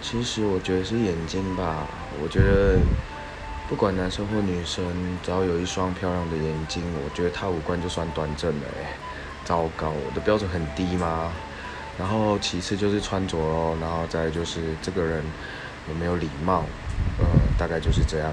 其实我觉得是眼睛吧，我觉得不管男生或女生，只要有一双漂亮的眼睛，我觉得他五官就算端正了。哎，糟糕，我的标准很低吗？然后其次就是穿着咯，然后再就是这个人有没有礼貌。呃，大概就是这样。